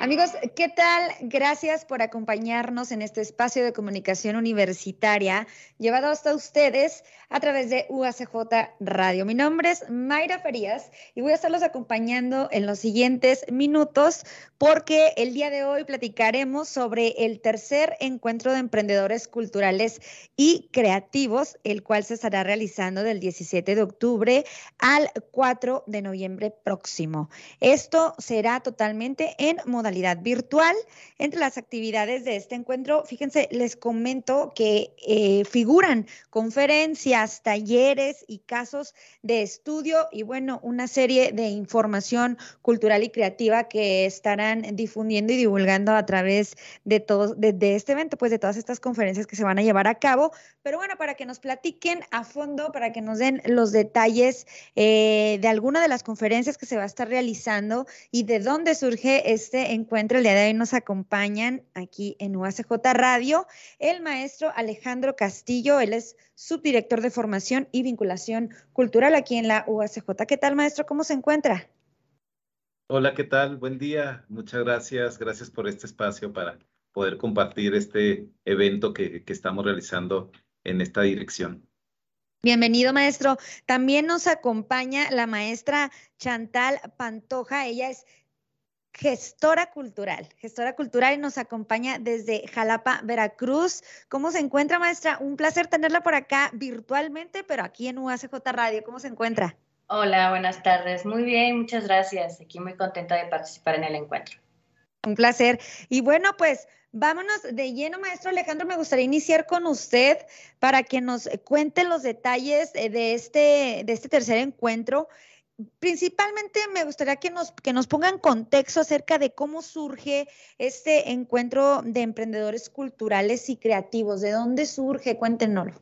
Amigos, ¿qué tal? Gracias por acompañarnos en este espacio de comunicación universitaria llevado hasta ustedes a través de UACJ Radio. Mi nombre es Mayra Farías y voy a estarlos acompañando en los siguientes minutos porque el día de hoy platicaremos sobre el tercer encuentro de emprendedores culturales y creativos, el cual se estará realizando del 17 de octubre al 4 de noviembre próximo. Esto será totalmente en modalidad virtual. Entre las actividades de este encuentro, fíjense, les comento que eh, figuran conferencias, talleres y casos de estudio y bueno, una serie de información cultural y creativa que estarán difundiendo y divulgando a través de todo, de, este evento, pues de todas estas conferencias que se van a llevar a cabo. Pero bueno, para que nos platiquen a fondo, para que nos den los detalles eh, de alguna de las conferencias que se va a estar realizando y de dónde surge este encuentro, el día de hoy nos acompañan aquí en UACJ Radio el maestro Alejandro Castillo, él es subdirector de Formación y Vinculación Cultural aquí en la UACJ. ¿Qué tal, maestro? ¿Cómo se encuentra? Hola, ¿qué tal? Buen día. Muchas gracias. Gracias por este espacio para poder compartir este evento que, que estamos realizando en esta dirección. Bienvenido, maestro. También nos acompaña la maestra Chantal Pantoja. Ella es gestora cultural, gestora cultural y nos acompaña desde Jalapa, Veracruz. ¿Cómo se encuentra, maestra? Un placer tenerla por acá virtualmente, pero aquí en UACJ Radio. ¿Cómo se encuentra? Hola, buenas tardes. Muy bien, muchas gracias. Aquí muy contenta de participar en el encuentro. Un placer. Y bueno, pues vámonos de lleno, maestro Alejandro. Me gustaría iniciar con usted para que nos cuente los detalles de este, de este tercer encuentro principalmente me gustaría que nos, que nos pongan contexto acerca de cómo surge este encuentro de emprendedores culturales y creativos. ¿De dónde surge? Cuéntenoslo.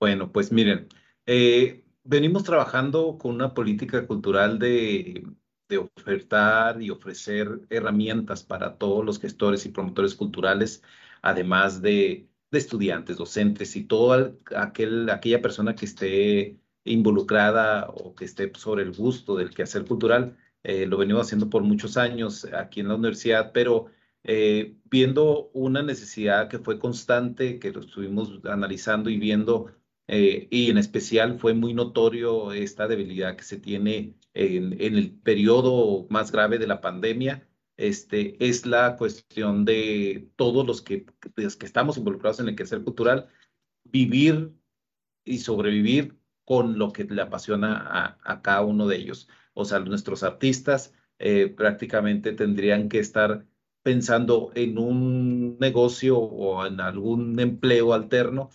Bueno, pues miren, eh, venimos trabajando con una política cultural de, de ofertar y ofrecer herramientas para todos los gestores y promotores culturales, además de, de estudiantes, docentes y toda aquel, aquella persona que esté involucrada o que esté sobre el gusto del quehacer cultural. Eh, lo venimos haciendo por muchos años aquí en la universidad, pero eh, viendo una necesidad que fue constante, que lo estuvimos analizando y viendo, eh, y en especial fue muy notorio esta debilidad que se tiene en, el periodo más grave de la pandemia, este, es la cuestión de todos los que, los que estamos involucrados en el quehacer cultural, vivir y sobrevivir con lo que le apasiona a, cada uno de ellos. O sea, nuestros artistas eh, prácticamente tendrían que estar pensando en un negocio o en algún empleo alterno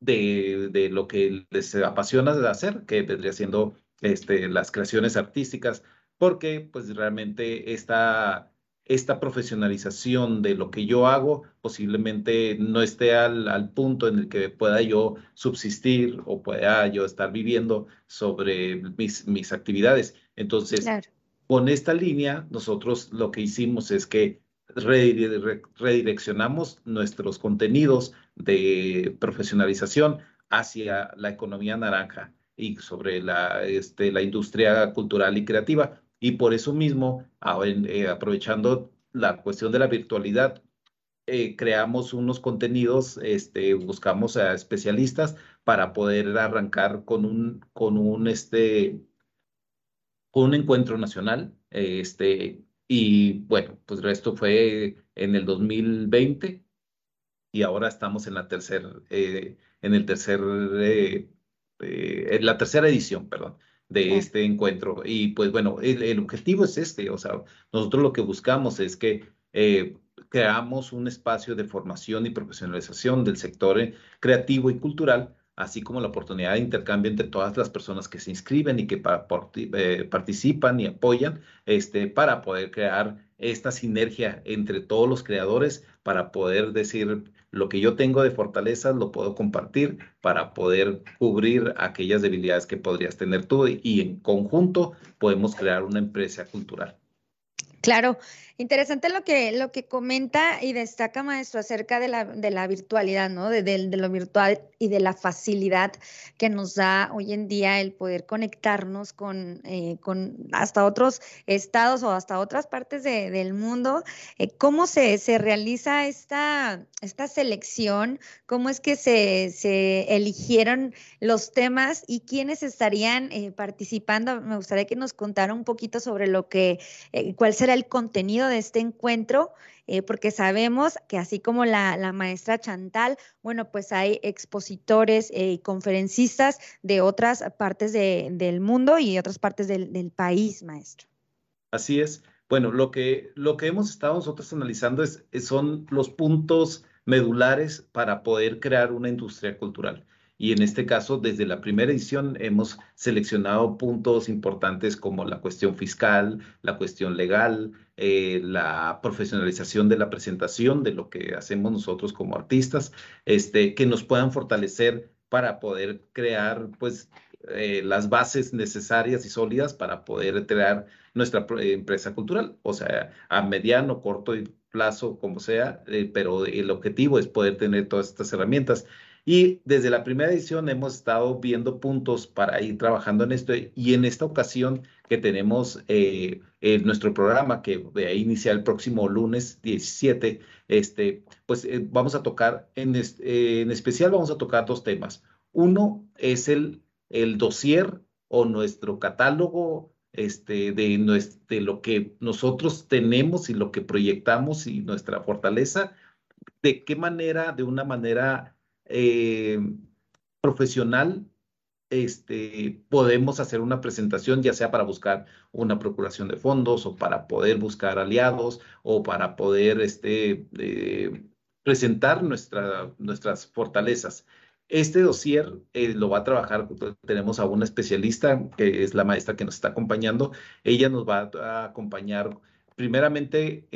de, de lo que les apasiona de hacer, que vendría siendo este, las creaciones artísticas, porque pues realmente esta esta profesionalización de lo que yo hago posiblemente no esté al, punto en el que pueda yo subsistir o pueda yo estar viviendo sobre mis, mis actividades. Entonces, con esta línea, nosotros lo que hicimos es que redireccionamos nuestros contenidos de profesionalización hacia la economía naranja y sobre la, este, la industria cultural y creativa y por eso mismo, eh, aprovechando la cuestión de la virtualidad, eh, creamos unos contenidos, este, buscamos a especialistas para poder arrancar con un, con un, este, con un encuentro nacional. Este, y bueno, pues esto fue en el 2020 y ahora estamos en la tercera, eh, en el tercer, en la tercera edición, perdón de este encuentro. Y pues bueno, el, objetivo es este, o sea, nosotros lo que buscamos es que eh, creamos un espacio de formación y profesionalización del sector eh, creativo y cultural, así como la oportunidad de intercambio entre todas las personas que se inscriben y que eh, participan y apoyan, este, para poder crear esta sinergia entre todos los creadores, para poder decir, lo que yo tengo de fortalezas lo puedo compartir para poder cubrir aquellas debilidades que podrías tener tú y en conjunto podemos crear una empresa cultural. Claro, interesante lo que, lo que comenta y destaca, maestro, acerca de la, de la virtualidad, ¿no? De, de, lo virtual y de la facilidad que nos da hoy en día el poder conectarnos con, eh, con hasta otros estados o hasta otras partes de, del mundo. Eh, ¿Cómo se, se realiza esta, esta selección? ¿Cómo es que se, se eligieron los temas y quiénes estarían eh, participando? Me gustaría que nos contara un poquito sobre lo que, cuál será el contenido de este encuentro, eh, porque sabemos que así como la, maestra Chantal, bueno, pues hay expositores eh, y conferencistas de otras partes del mundo y otras partes del, país, maestro. Así es. Bueno, lo que, lo que hemos estado nosotros analizando es, son los puntos medulares para poder crear una industria cultural. Y en este caso, desde la primera edición hemos seleccionado puntos importantes como la cuestión fiscal, la cuestión legal, eh, la profesionalización de la presentación de lo que hacemos nosotros como artistas, este, que nos puedan fortalecer para poder crear pues eh, las bases necesarias y sólidas para poder crear nuestra empresa cultural, o sea, a mediano, corto plazo, como sea, eh, pero el objetivo es poder tener todas estas herramientas. Y desde la primera edición hemos estado viendo puntos para ir trabajando en esto y en esta ocasión que tenemos eh, nuestro programa que va a iniciar el próximo lunes 17, este, pues eh, vamos a tocar, en, eh, en especial vamos a tocar dos temas. Uno es el, el dossier o nuestro catálogo este, de, de lo que nosotros tenemos y lo que proyectamos y nuestra fortaleza, de qué manera, de una manera eh, profesional, este, podemos hacer una presentación, ya sea para buscar una procuración de fondos o para poder buscar aliados o para poder este, eh, presentar nuestra, nuestras fortalezas. Este dossier eh, lo va a trabajar, tenemos a una especialista que es la maestra que nos está acompañando. Ella nos va a acompañar. Primeramente,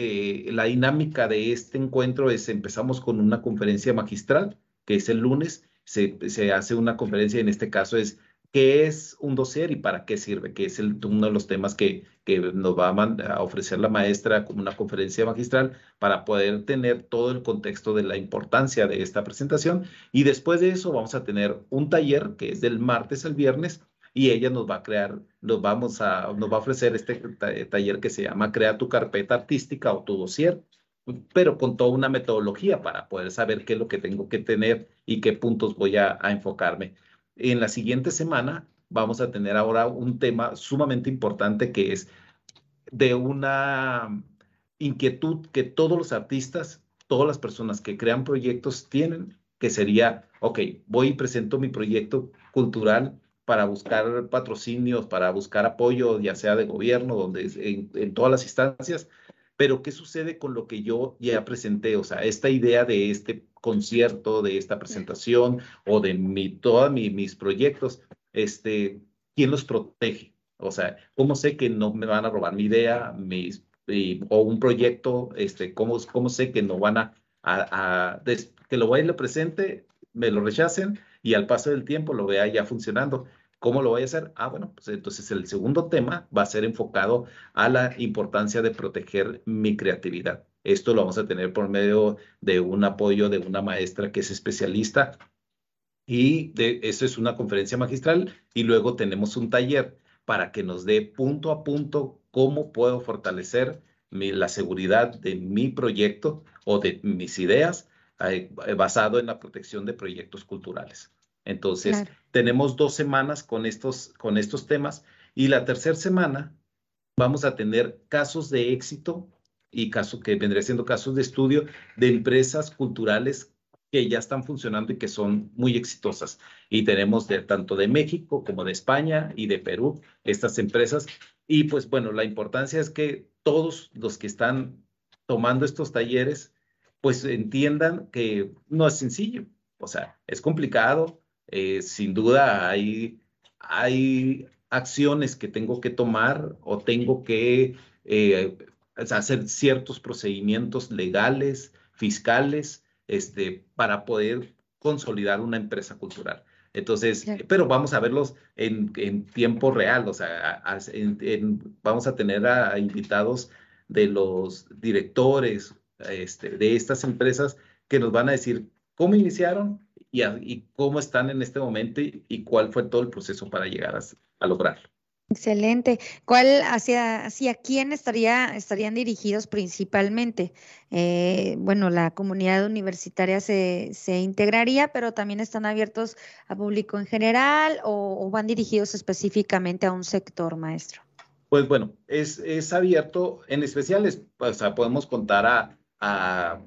la dinámica de este encuentro es, empezamos con una conferencia magistral que es el lunes, se, hace una conferencia, en este caso es qué es un dossier y para qué sirve, que es uno de los temas que, que nos va a, ofrecer la maestra como una conferencia magistral para poder tener todo el contexto de la importancia de esta presentación. Y después de eso vamos a tener un taller que es del martes al viernes y ella nos va a crear, nos, vamos a, nos va a ofrecer este taller que se llama Crea tu carpeta artística o tu dossier pero con toda una metodología para poder saber qué es lo que tengo que tener y qué puntos voy a, enfocarme. En la siguiente semana vamos a tener ahora un tema sumamente importante que es de una inquietud que todos los artistas, todas las personas que crean proyectos tienen, que sería, ok, voy y presento mi proyecto cultural para buscar patrocinios, para buscar apoyo, ya sea de gobierno, donde en todas las instancias, pero, ¿qué sucede con lo que yo ya presenté? O sea, esta idea de este concierto, de esta presentación o de mi, todos mis proyectos, este, ¿quién los protege? O sea, ¿cómo sé que no me van a robar mi idea mis, o un proyecto? Este, ¿cómo, ¿Cómo sé que no van a, a, que lo voy a lo presente, me lo rechacen y al paso del tiempo lo vea ya funcionando? ¿Cómo lo voy a hacer? Ah, bueno, pues entonces el segundo tema va a ser enfocado a la importancia de proteger mi creatividad. Esto lo vamos a tener por medio de un apoyo de una maestra que es especialista y de, eso es una conferencia magistral y luego tenemos un taller para que nos dé punto a punto cómo puedo fortalecer la seguridad de mi proyecto o de mis ideas eh, basado en la protección de proyectos culturales. Entonces, tenemos dos semanas con estos, con estos temas y la tercera semana vamos a tener casos de éxito y casos que vendría siendo casos de estudio de empresas culturales que ya están funcionando y que son muy exitosas. Y tenemos de, tanto de México como de España y de Perú estas empresas. Y pues bueno, la importancia es que todos los que están tomando estos talleres, pues entiendan que no es sencillo. O sea, es complicado, eh, sin duda hay, hay acciones que tengo que tomar o tengo que eh, hacer ciertos procedimientos legales, fiscales, este, para poder consolidar una empresa cultural. Entonces, pero vamos a verlos en, tiempo real, o sea, vamos a tener a, invitados de los directores este, de estas empresas que nos van a decir cómo iniciaron y, y, cómo están en este momento y, cuál fue todo el proceso para llegar a, a lograrlo. Excelente. ¿Cuál hacia, hacia quién estaría, estarían dirigidos principalmente? Eh, bueno, la comunidad universitaria se, se, integraría, pero también están abiertos a público en general o, van dirigidos específicamente a un sector, maestro. Pues bueno, es, es abierto, en especial, o sea, podemos contar a, a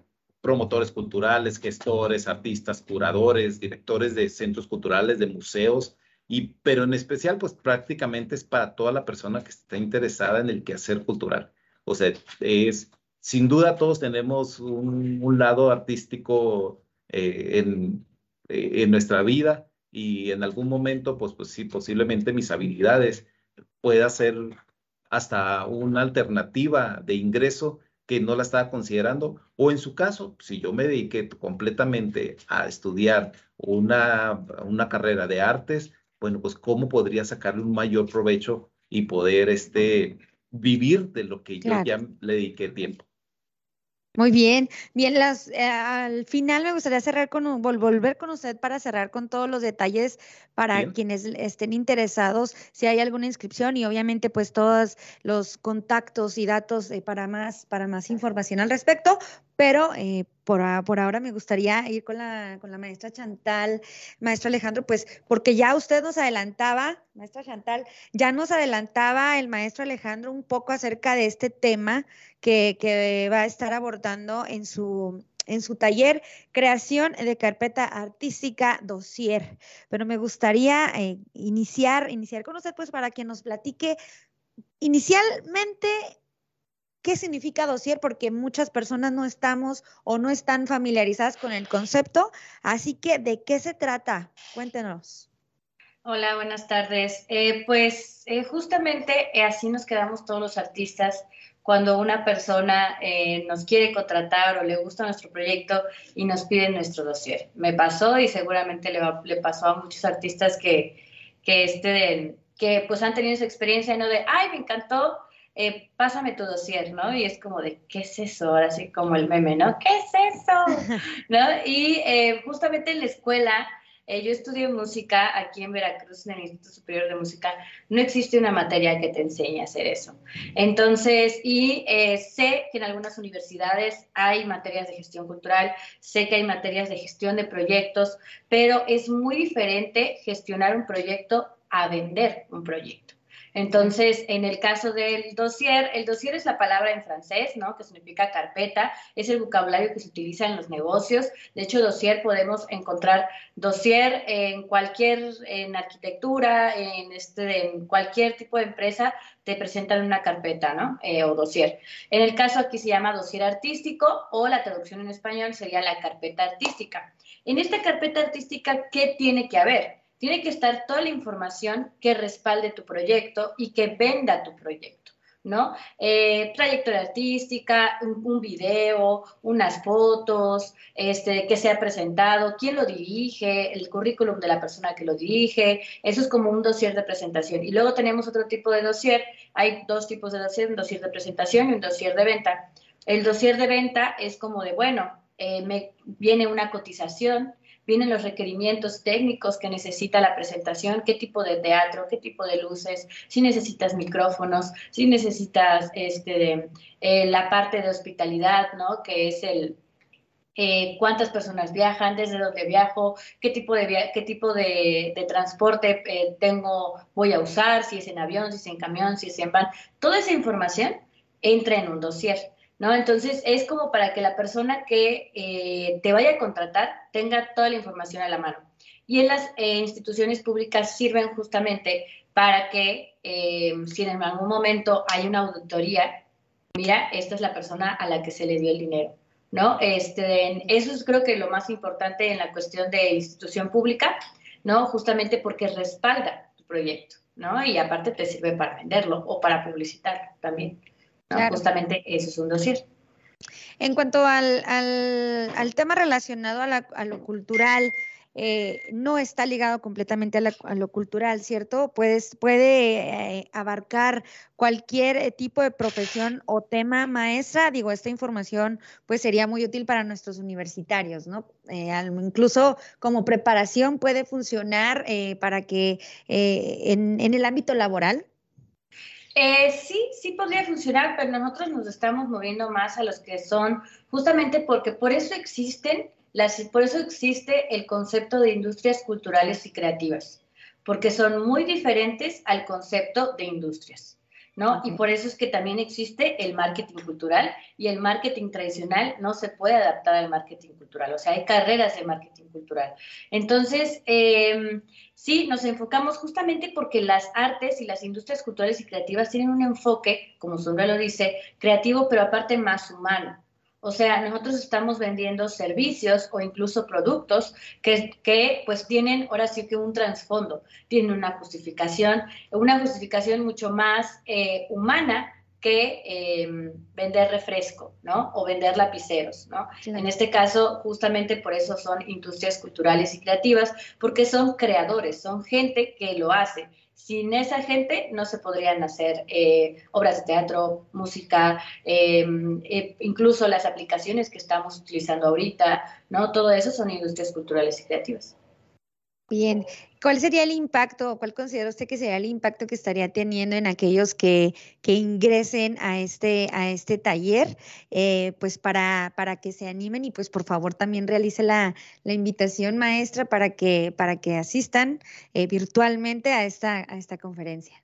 promotores culturales, gestores, artistas, curadores, directores de centros culturales, de museos, y, pero en especial, pues prácticamente es para toda la persona que está interesada en el quehacer cultural. O sea, es, sin duda todos tenemos un, lado artístico eh, en, eh, en, nuestra vida y en algún momento, pues, pues sí, posiblemente mis habilidades pueda ser hasta una alternativa de ingreso que no la estaba considerando, o en su caso, si yo me dediqué completamente a estudiar una, una carrera de artes, bueno, pues cómo podría sacarle un mayor provecho y poder este, vivir de lo que yo ya le dediqué tiempo. Muy bien, bien, las, eh, al final me gustaría cerrar con volver con usted para cerrar con todos los detalles para quienes estén interesados, si hay alguna inscripción y obviamente pues todos los contactos y datos eh, para más para más información al respecto, pero eh, por, por, ahora me gustaría ir con la, con la maestra Chantal, maestro Alejandro, pues porque ya usted nos adelantaba, maestra Chantal, ya nos adelantaba el maestro Alejandro un poco acerca de este tema que, que va a estar abordando en su, en su taller Creación de Carpeta Artística Dossier. Pero me gustaría eh, iniciar, iniciar con usted, pues para que nos platique inicialmente qué significa dossier, porque muchas personas no estamos o no están familiarizadas con el concepto. Así que, ¿de qué se trata? Cuéntenos. Hola, buenas tardes. Eh, pues eh, justamente eh, así nos quedamos todos los artistas cuando una persona nos quiere contratar o le gusta nuestro proyecto y nos pide nuestro dossier. Me pasó y seguramente le, le pasó a muchos artistas que, que, este, que pues han tenido esa experiencia, ¿no? De, ay, me encantó, eh, pásame tu dossier, ¿no? Y es como de, ¿qué es eso? Ahora sí como el meme, ¿no? ¿Qué es eso? ¿No? Y eh, justamente en la escuela, eh, yo estudio música aquí en Veracruz, en el Instituto Superior de Música, no existe una materia que te enseñe a hacer eso. Entonces, y sé que en algunas universidades hay materias de gestión cultural, sé que hay materias de gestión de proyectos, pero es muy diferente gestionar un proyecto a vender un proyecto. Entonces, en el caso del dossier, el dossier es la palabra en francés, ¿no? Que significa carpeta, es el vocabulario que se utiliza en los negocios. De hecho, dossier podemos encontrar dossier en cualquier, en arquitectura, en, este, en cualquier tipo de empresa, te presentan una carpeta, ¿no? Eh, o dossier. En el caso aquí se llama dossier artístico o la traducción en español sería la carpeta artística. En esta carpeta artística, ¿qué tiene que haber? Tiene que estar toda la información que respalde tu proyecto y que venda tu proyecto. ¿no? Eh, trayectoria artística, un, video, unas fotos, este, que se ha presentado, quién lo dirige, el currículum de la persona que lo dirige, eso es como un dossier de presentación. Y luego tenemos otro tipo de dossier, hay dos tipos de dossier, un dossier de presentación y un dossier de venta. El dossier de venta es como de, bueno, eh, me viene una cotización, vienen los requerimientos técnicos que necesita la presentación, qué tipo de teatro, qué tipo de luces, si necesitas micrófonos, si necesitas este, eh, la parte de hospitalidad, ¿no? Que es el, eh, cuántas personas viajan, desde dónde viajo, qué tipo de, qué tipo de, transporte eh, tengo, voy a usar, si es en avión, si es en camión, si es en van. Toda esa información entra en un dossier. ¿No? Entonces es como para que la persona que eh, te vaya a contratar tenga toda la información a la mano. Y en las eh, instituciones públicas sirven justamente para que eh, si en algún momento hay una auditoría, mira, esta es la persona a la que se le dio el dinero. ¿No? Este, eso es creo que lo más importante en la cuestión de institución pública, ¿no? Justamente porque respalda tu proyecto, ¿no? Y aparte te sirve para venderlo o para publicitarlo también. Justamente eso es un dossier. En cuanto al, al, tema relacionado a, lo cultural, eh, no está ligado completamente a, lo cultural, ¿cierto? Puedes, puede eh, abarcar cualquier eh, tipo de profesión o tema maestra. Digo, esta información pues sería muy útil para nuestros universitarios, ¿no? incluso como preparación puede funcionar para que en, en el ámbito laboral eh, sí, sí podría funcionar, pero nosotros nos estamos moviendo más a los que son, justamente porque por eso existen, las, por eso existe el concepto de industrias culturales y creativas, porque son muy diferentes al concepto de industrias. ¿No? Y por eso es que también existe el marketing cultural y el marketing tradicional no se puede adaptar al marketing cultural, o sea, hay carreras de marketing cultural. Entonces, em, sí, nos enfocamos justamente porque las artes y las industrias culturales y creativas tienen un enfoque, como su nombre lo dice, creativo, pero aparte más humano. O sea, nosotros estamos vendiendo servicios o incluso productos que, que, pues tienen ahora sí que un trasfondo, tienen una justificación, una justificación mucho más eh, humana que em, vender refresco, ¿no? O vender lapiceros, ¿no? En este caso, justamente por eso son industrias culturales y creativas, porque son creadores, son gente que lo hace sin esa gente no se podrían hacer eh, obras de teatro, música, em, eh, incluso las aplicaciones que estamos utilizando ahorita, ¿no? Todo eso son industrias culturales y creativas. Bien, ¿cuál sería el impacto, cuál considera usted que sería el impacto que estaría teniendo en aquellos que, que ingresen a este, a este taller, eh, pues para, para que se animen y pues por favor también realice la, la invitación maestra para que, para que asistan eh, virtualmente a esta, a esta conferencia?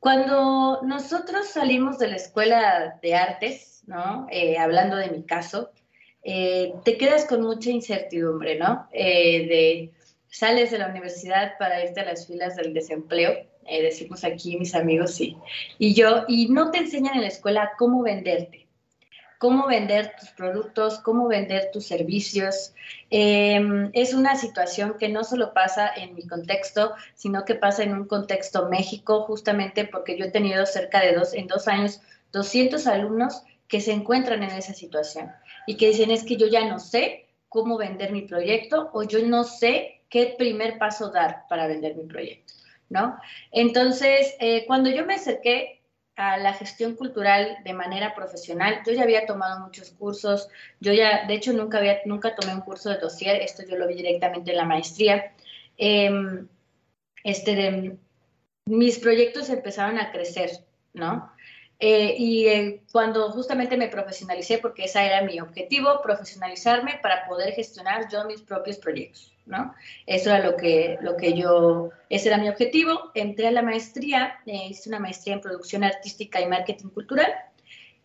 Cuando nosotros salimos de la escuela de artes, ¿no? Eh, hablando de mi caso, te quedas con mucha incertidumbre, ¿no? de sales de la universidad para irte a las filas del desempleo, eh, decimos aquí mis amigos y, y yo, y no te enseñan en la escuela cómo venderte, cómo vender tus productos, cómo vender tus servicios. Em, es una situación que no solo pasa en mi contexto, sino que pasa en un contexto México, justamente porque yo he tenido cerca de dos, en dos años, 200 alumnos que se encuentran en esa situación y que dicen es que yo ya no sé cómo vender mi proyecto o yo no sé qué primer paso dar para vender mi proyecto, ¿no? Entonces, eh, cuando yo me acerqué a la gestión cultural de manera profesional, yo ya había tomado muchos cursos, yo ya, de hecho, nunca, había, nunca tomé un curso de dossier, esto yo lo vi directamente en la maestría. Em, este, de, mis proyectos empezaron a crecer, ¿no? Eh, y eh, cuando justamente me profesionalicé, porque ese era mi objetivo, profesionalizarme para poder gestionar yo mis propios proyectos, ¿no? Eso era lo que, lo que yo, ese era mi objetivo. Entré a la maestría, eh, hice una maestría en producción artística y marketing cultural.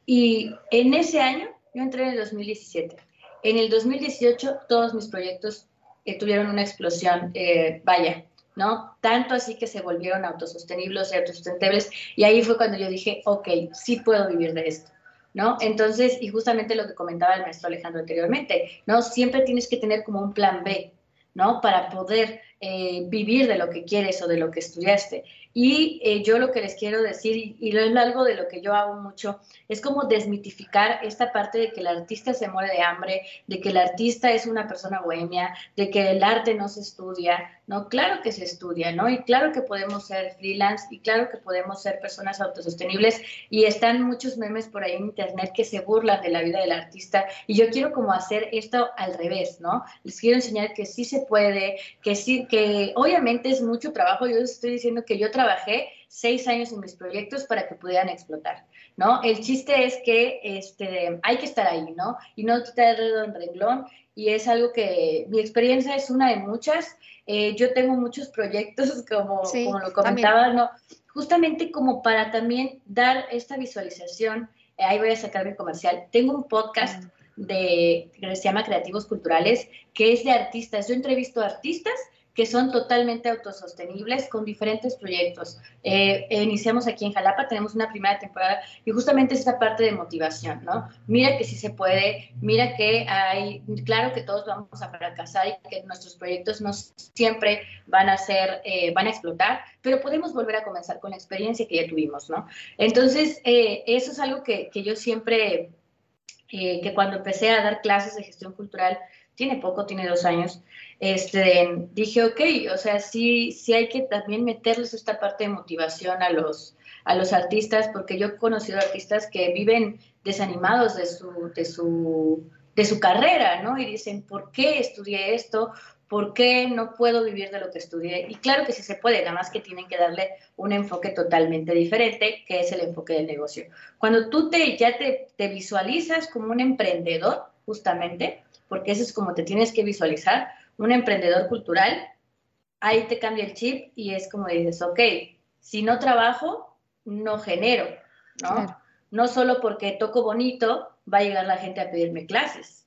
Y en ese año, yo entré en el 2017. En el 2018 todos mis proyectos tuvieron una explosión, vaya, ¿no? Tanto así que se volvieron autosostenibles y autosustentables. Y ahí fue cuando yo dije, ok, sí puedo vivir de esto. ¿No? Entonces, y justamente lo que comentaba el maestro Alejandro anteriormente, ¿no? Siempre tienes que tener como un plan B, ¿no? Para poder eh, vivir de lo que quieres o de lo que estudiaste. Y eh, yo lo que les quiero decir, y, es algo de lo que yo hago mucho, es como desmitificar esta parte de que el artista se muere de hambre, de que el artista es una persona bohemia, de que el arte no se estudia, ¿no? Claro que se estudia, ¿no? Y claro que podemos ser freelance y claro que podemos ser personas autosostenibles y están muchos memes por ahí en internet que se burlan de la vida del artista y yo quiero como hacer esto al revés, ¿no? Les quiero enseñar que sí se puede, que sí, que obviamente es mucho trabajo, yo les estoy diciendo que yo trabajé seis años en mis proyectos para que pudieran explotar, ¿no? El chiste es que este, hay que estar ahí, ¿no? Y no quitar el dedo en renglón y es algo que mi experiencia es una de muchas. Eh, yo tengo muchos proyectos, como, como lo comentaba, ¿no? Justamente como para también dar esta visualización, eh, ahí voy a sacar mi comercial, tengo un podcast mm. de, que se llama Creativos Culturales, que es de artistas. Yo entrevisto a artistas que son totalmente autosostenibles con diferentes proyectos. Eh, iniciamos aquí en Jalapa, tenemos una primera temporada y justamente es esta parte de motivación, ¿no? Mira que sí se puede, mira que hay, claro que todos vamos a fracasar y que nuestros proyectos no siempre van a ser, eh, van a explotar, pero podemos volver a comenzar con la experiencia que ya tuvimos, ¿no? Entonces, eh, eso es algo que, que yo siempre, que cuando empecé a dar clases de gestión cultural, tiene poco, tiene dos años, este, dije, ok, o sea, sí, sí hay que también meterles esta parte de motivación a los, a los artistas, porque yo he conocido artistas que viven desanimados de su, de su, de su carrera, ¿no? Y dicen, ¿por qué estudié esto? ¿Por qué no puedo vivir de lo que estudié? Y claro que sí se puede, nada más que tienen que darle un enfoque totalmente diferente, que es el enfoque del negocio. Cuando tú te, ya te, te visualizas como un emprendedor, justamente, porque eso es como te tienes que visualizar, un emprendedor cultural, ahí te cambia el chip y es como dices, ok, si no trabajo, no genero, ¿no? No solo porque toco bonito va a llegar la gente a pedirme clases.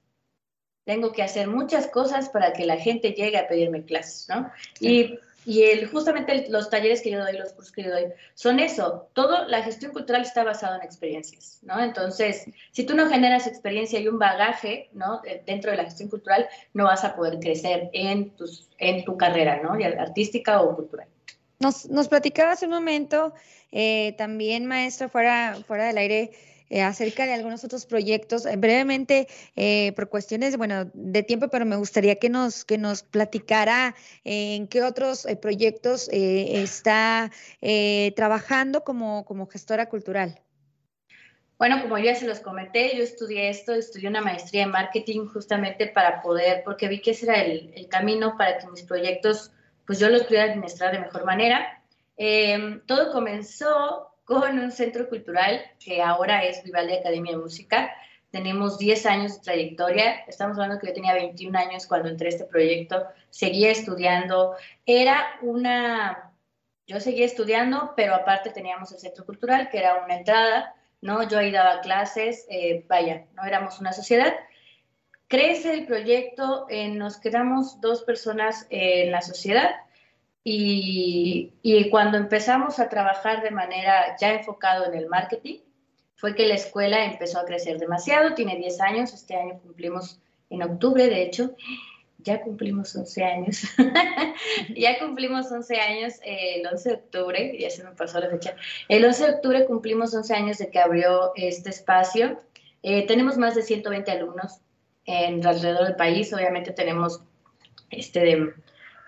Tengo que hacer muchas cosas para que la gente llegue a pedirme clases, ¿no? Y y el, justamente los talleres que yo doy, los cursos que yo doy, son eso. Todo, la gestión cultural está basada en experiencias, ¿no? Entonces, si tú no generas experiencia y un bagaje, ¿no? Dentro de la gestión cultural, no vas a poder crecer en, tus, en tu carrera, ¿no? Artística o cultural. Nos, nos platicaba hace un momento, eh, también, maestra, fuera, fuera del aire, eh, acerca de algunos otros proyectos. Eh, brevemente, eh, por cuestiones bueno, de tiempo, pero me gustaría que nos, que nos platicara en qué otros proyectos está trabajando como, como gestora cultural. Bueno, como ya se los comenté, yo estudié esto, estudié una maestría en marketing justamente para poder, porque vi que ese era el, el camino para que mis proyectos, pues yo los pudiera administrar de mejor manera. todo comenzó con un centro cultural que ahora es Vivaldi Academia de Música. Tenemos 10 años de trayectoria. Estamos hablando que yo tenía 21 años cuando entré a este proyecto. Seguía estudiando. Era una... Yo seguía estudiando, pero aparte teníamos el centro cultural, que era una entrada, ¿no? Yo ahí daba clases, eh, vaya, no éramos una sociedad. Crece el proyecto, eh, nos quedamos dos personas en la sociedad y, cuando empezamos a trabajar de manera ya enfocado en el marketing, fue que la escuela empezó a crecer demasiado, tiene 10 años, este año cumplimos en octubre, de hecho, ya cumplimos 11 años, ya cumplimos 11 años eh, el 11 de octubre, ya se me pasó la fecha, el 11 de octubre cumplimos 11 años de que abrió este espacio, eh, tenemos más de 120 alumnos en alrededor del país, obviamente tenemos este de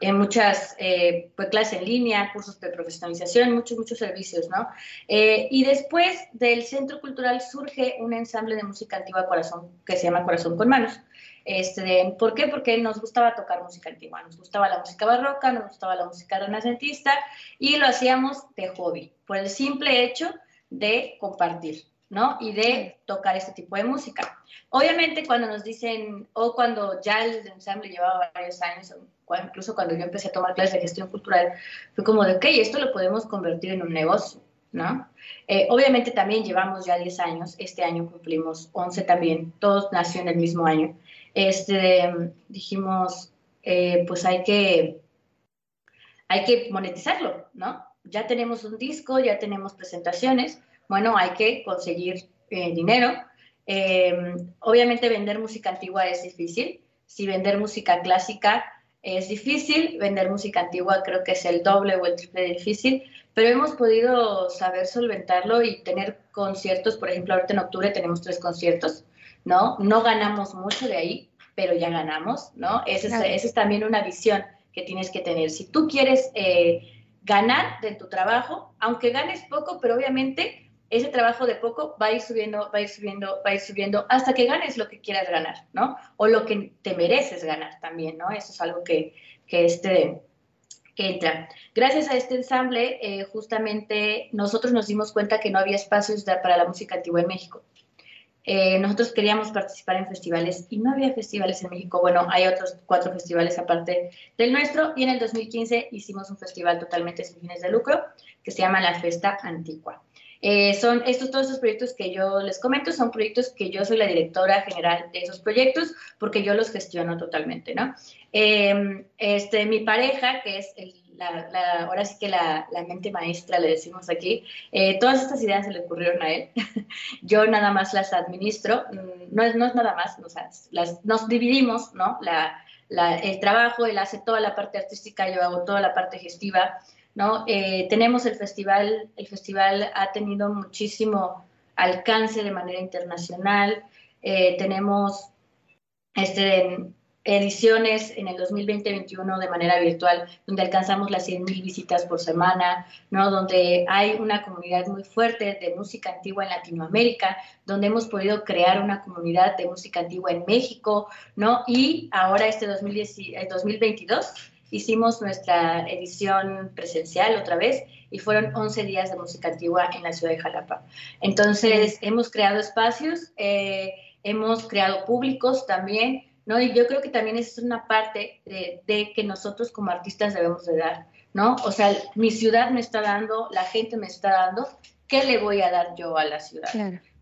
en muchas eh, pues, clases en línea, cursos de profesionalización, muchos, muchos servicios, ¿no? Eh, y después del Centro Cultural surge un ensamble de música antigua corazón que se llama Corazón con Manos. Este, ¿Por qué? Porque nos gustaba tocar música antigua, nos gustaba la música barroca, nos gustaba la música renacentista y lo hacíamos de hobby, por el simple hecho de compartir, ¿no? Y de tocar este tipo de música. Obviamente cuando nos dicen, o cuando ya el ensamble llevaba varios años, incluso cuando yo empecé a tomar clases de gestión cultural, fue como de, ok, esto lo podemos convertir en un negocio, ¿no? Eh, obviamente también llevamos ya 10 años, este año cumplimos 11 también, todos nació en el mismo año. Este, dijimos, eh, pues hay que, hay que monetizarlo, ¿no? Ya tenemos un disco, ya tenemos presentaciones, bueno, hay que conseguir eh, dinero. obviamente vender música antigua es difícil, si vender música clásica es difícil, vender música antigua creo que es el doble o el triple difícil, pero hemos podido saber solventarlo y tener conciertos, por ejemplo, ahorita en octubre tenemos tres conciertos, ¿no? No ganamos mucho de ahí, pero ya ganamos, ¿no? Esa es, también una visión que tienes que tener. Si tú quieres eh, ganar de tu trabajo, aunque ganes poco, pero obviamente ese trabajo de poco va a ir subiendo, va a ir subiendo, va a ir subiendo hasta que ganes lo que quieras ganar, ¿no? O lo que te mereces ganar también, ¿no? Eso es algo que, que este, entra. Gracias a este ensamble, eh, justamente nosotros nos dimos cuenta que no había espacios para la música antigua en México. Eh, nosotros queríamos participar en festivales y no había festivales en México. Bueno, hay otros cuatro festivales aparte del nuestro y en el 2015 hicimos un festival totalmente sin fines de lucro que se llama La Festa Antigua. Eh, son estos, todos estos proyectos que yo les comento, son proyectos que yo soy la directora general de esos proyectos porque yo los gestiono totalmente, ¿no? Em, este, mi pareja, que es la, ahora sí que la, la, mente maestra, le decimos aquí, eh, todas estas ideas se le ocurrieron a él. yo nada más las administro, mm, no es, no es nada más, las, nos dividimos, ¿no? La, el trabajo, él hace toda la parte artística, yo hago toda la parte gestiva. ¿No? Eh, tenemos el festival, el festival ha tenido muchísimo alcance de manera internacional, eh, tenemos este, ediciones en el 2020-2021 de manera virtual, donde alcanzamos las 100.000 visitas por semana, ¿no? donde hay una comunidad muy fuerte de música antigua en Latinoamérica, donde hemos podido crear una comunidad de música antigua en México, ¿no? y ahora este 2022 hicimos nuestra edición presencial otra vez y fueron 11 días de música antigua en la ciudad de Jalapa. Entonces, hemos creado espacios, eh, hemos creado públicos también, ¿no? Y yo creo que también es una parte de, que nosotros como artistas debemos de dar, ¿no? O sea, mi ciudad me está dando, la gente me está dando, ¿qué le voy a dar yo a la ciudad?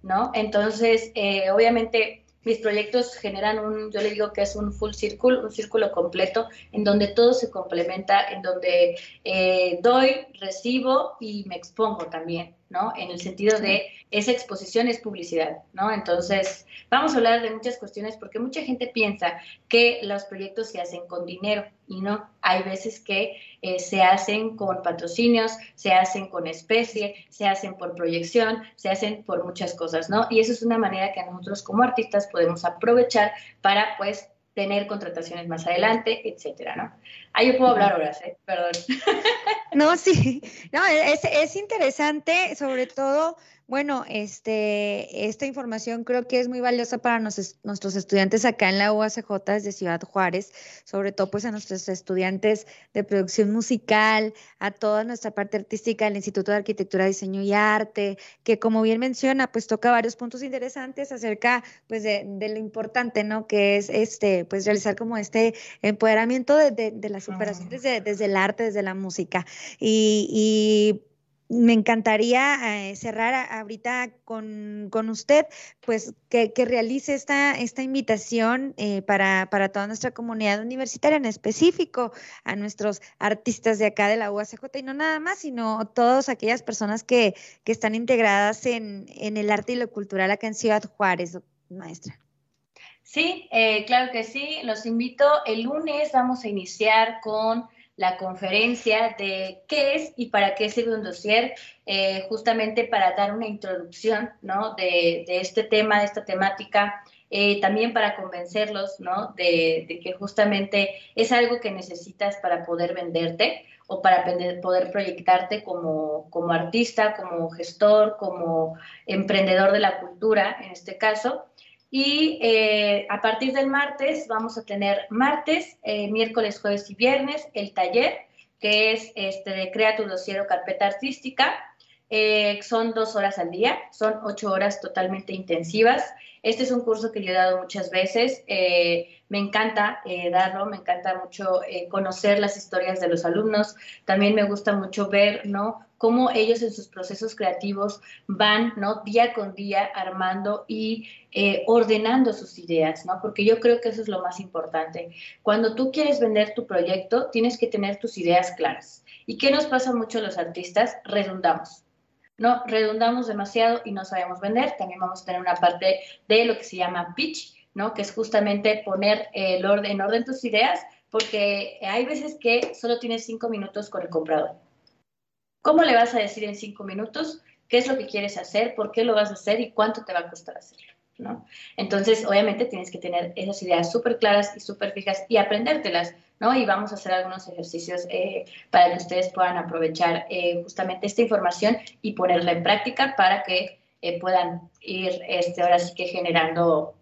¿No? Entonces, eh, obviamente, mis proyectos generan un, yo le digo que es un full circle, un círculo completo, en donde todo se complementa, en donde eh, doy, recibo y me expongo también, ¿no? En el sentido de esa exposición es publicidad, ¿no? Entonces, vamos a hablar de muchas cuestiones porque mucha gente piensa que los proyectos se hacen con dinero y no, hay veces que eh, se hacen con patrocinios, se hacen con especie, se hacen por proyección, se hacen por muchas cosas, ¿no? Y eso es una manera que nosotros como artistas podemos aprovechar para, pues, tener contrataciones más adelante, etcétera, ¿no? Ahí yo puedo hablar horas, ¿eh? Perdón. No, sí, no, es, es interesante, sobre todo bueno, este, esta información creo que es muy valiosa para nuestros estudiantes acá en la UACJ desde Ciudad Juárez, sobre todo pues a nuestros estudiantes de producción musical, a toda nuestra parte artística del Instituto de Arquitectura, Diseño y Arte, que como bien menciona, pues toca varios puntos interesantes acerca pues de, lo importante, ¿no? Que es este, pues realizar como este empoderamiento de, de, la superación desde, desde el arte, desde la música. Y, y me encantaría eh, cerrar ahorita con, usted, pues que, realice esta, esta invitación eh, para, toda nuestra comunidad universitaria, en específico a nuestros artistas de acá de la UACJ, y no nada más, sino todas aquellas personas que, están integradas en, el arte y lo cultural acá en Ciudad Juárez, maestra. Sí, eh, claro que sí. Los invito. El lunes vamos a iniciar con la conferencia de qué es y para qué sirve un dossier, eh, justamente para dar una introducción ¿no? de, este tema, de esta temática, eh, también para convencerlos ¿no? de, que justamente es algo que necesitas para poder venderte o para poder proyectarte como, como artista, como gestor, como emprendedor de la cultura, en este caso. Y eh, a partir del martes vamos a tener martes, eh, miércoles, jueves y viernes el taller, que es este de Crea tu dossier carpeta artística. Eh, son dos horas al día, son ocho horas totalmente intensivas. Este es un curso que yo he dado muchas veces. me encanta darlo, me encanta mucho conocer las historias de los alumnos. También me gusta mucho ver, ¿no? cómo ellos en sus procesos creativos van, ¿no? Día con día armando y eh, ordenando sus ideas, ¿no? Porque yo creo que eso es lo más importante. Cuando tú quieres vender tu proyecto, tienes que tener tus ideas claras. ¿Y qué nos pasa mucho a los artistas? Redundamos. No, redundamos demasiado y no sabemos vender. También vamos a tener una parte de lo que se llama pitch, ¿no? Que es justamente poner el orden, en orden tus ideas, porque hay veces que solo tienes cinco minutos con el comprador ¿Cómo le vas a decir en cinco minutos qué es lo que quieres hacer, por qué lo vas a hacer y cuánto te va a costar hacerlo? Entonces, obviamente tienes que tener esas ideas súper claras y súper fijas y aprendértelas, ¿no? Y vamos a hacer algunos ejercicios eh, para que ustedes puedan aprovechar eh, justamente esta información y ponerla en práctica para que eh, puedan ir, este, ahora sí que generando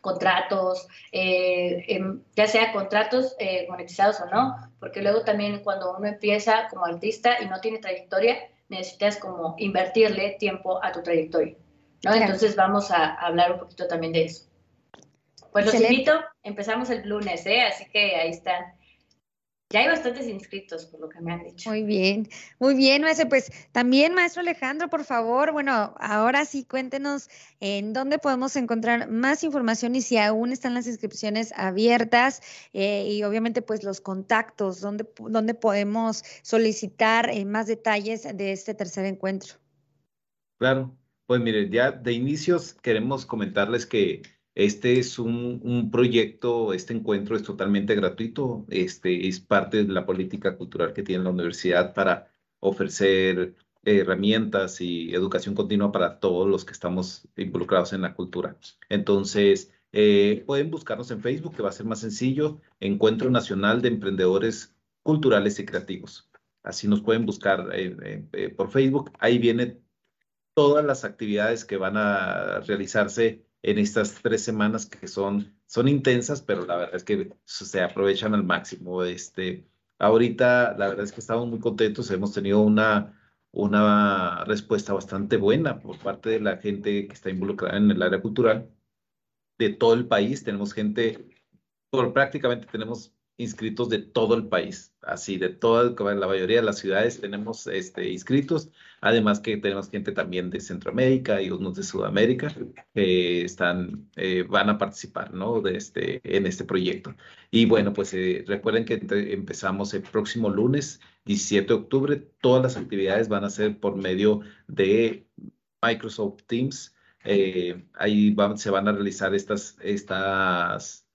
contratos, em, ya sea contratos monetizados o no, porque luego también cuando uno empieza como artista y no tiene trayectoria, necesitas como invertirle tiempo a tu trayectoria, ¿no? Entonces vamos a hablar un poquito también de eso. Pues los invito, empezamos el lunes, ¿eh? Así que ahí están ya hay bastantes inscritos, por lo que me han dicho. Muy bien, muy bien, maestro. Pues también, maestro Alejandro, por favor, bueno, ahora sí cuéntenos en dónde podemos encontrar más información y si aún están las inscripciones abiertas eh, y obviamente pues los contactos, dónde, dónde podemos solicitar eh, más detalles de este tercer encuentro. Claro, pues mire, ya de inicios queremos comentarles que este es un, proyecto, este encuentro es totalmente gratuito, este es parte de la política cultural que tiene la universidad para ofrecer herramientas y educación continua para todos los que estamos involucrados en la cultura. Entonces, Eh, pueden buscarnos en Facebook, que va a ser más sencillo, Encuentro Nacional de Emprendedores Culturales y Creativos. Así nos pueden buscar eh, por Facebook. Ahí vienen todas las actividades que van a realizarse en estas tres semanas que son, son intensas, pero la verdad es que se aprovechan al máximo. Este, ahorita, la verdad es que estamos muy contentos, hemos tenido una, una respuesta bastante buena por parte de la gente que está involucrada en el área cultural de todo el país. Tenemos gente, por prácticamente tenemos inscritos de todo el país, así de toda la mayoría de las ciudades tenemos este, inscritos, además que tenemos gente también de Centroamérica y unos de Sudamérica que están, eh, van a participar ¿no? de este, en este proyecto. Y bueno, pues eh, recuerden que empezamos el próximo lunes, 17 de octubre, todas las actividades van a ser por medio de Microsoft Teams. Eh, ahí se van a realizar estas, estas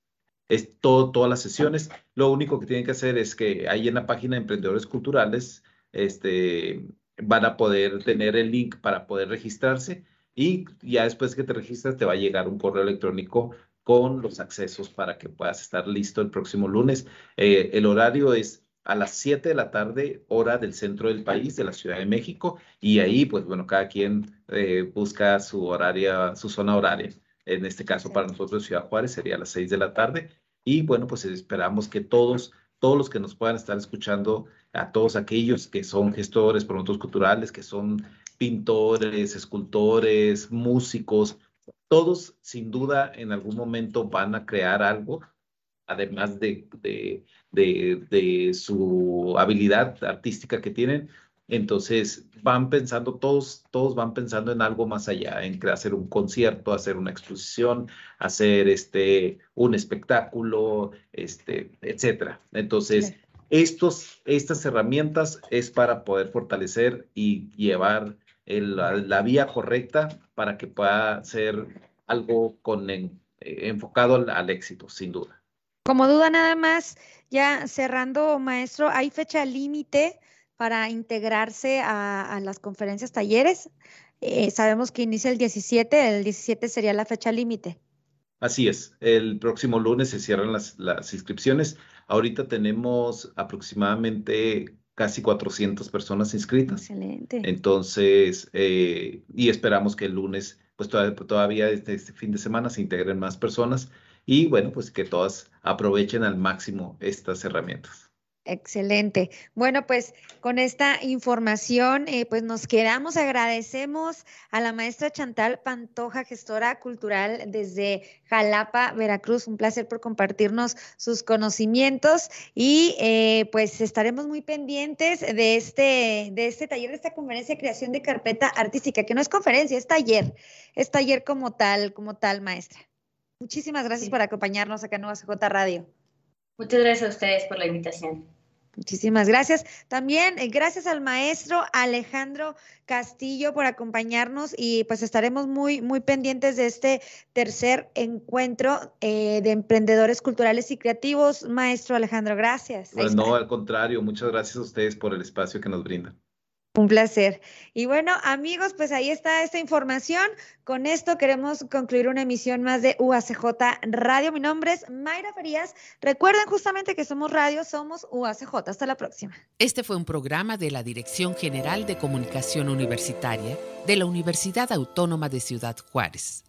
es todo, todas las sesiones. Lo único que tienen que hacer es que ahí en la página de Emprendedores Culturales este, van a poder tener el link para poder registrarse y ya después que te registras te va a llegar un correo electrónico con los accesos para que puedas estar listo el próximo lunes. Eh, el horario es a las 7 de la tarde, hora del centro del país, de la Ciudad de México, y ahí, pues bueno, cada quien eh, busca su horaria, su zona horaria. En este caso, para nosotros, Ciudad Juárez, sería a las 6 de la tarde. Y bueno, pues esperamos que todos, todos los que nos puedan estar escuchando, a todos aquellos que son gestores, promotores culturales, que son pintores, escultores, músicos, todos sin duda en algún momento van a crear algo, además de, de, de, de su habilidad artística que tienen, entonces van pensando, todos, todos van pensando en algo más allá, en hacer un concierto, hacer una exposición, hacer este, un espectáculo, este, etcétera. Entonces, estos, estas herramientas es para poder fortalecer y llevar la, vía correcta para que pueda ser algo con, eh, enfocado al éxito, sin duda. Como duda nada más, ya cerrando, maestro, ¿hay fecha límite? Para integrarse a, las conferencias, talleres. Eh, sabemos que inicia el 17, el 17 sería la fecha límite. Así es, el próximo lunes se cierran las, inscripciones. Ahorita tenemos aproximadamente casi 400 personas inscritas. Excelente. Entonces, eh, y esperamos que el lunes, pues todavía, todavía este, este, fin de semana se integren más personas y bueno, pues que todas aprovechen al máximo estas herramientas. Excelente. Bueno, pues con esta información, eh, pues nos quedamos, agradecemos a la maestra Chantal Pantoja, gestora cultural desde Jalapa, Veracruz. Un placer por compartirnos sus conocimientos y eh, pues estaremos muy pendientes de este, de este taller, de esta conferencia de creación de carpeta artística, que no es conferencia, es taller, es taller como tal, como tal, maestra. Muchísimas gracias por acompañarnos acá en Nueva CJ Radio. Muchas gracias a ustedes por la invitación. Muchísimas gracias. También eh, gracias al maestro Alejandro Castillo por acompañarnos y pues estaremos muy, muy pendientes de este tercer encuentro eh, de emprendedores culturales y creativos. Maestro Alejandro, gracias. Pues no, al contrario, muchas gracias a ustedes por el espacio que nos brindan. Un placer. Y bueno, amigos, pues ahí está esta información. Con esto queremos concluir una emisión más de UACJ Radio. Mi nombre es Mayra Farías. Recuerden justamente que somos radio, somos UACJ. Hasta la próxima. Este fue un programa de la Dirección General de Comunicación Universitaria de la Universidad Autónoma de Ciudad Juárez.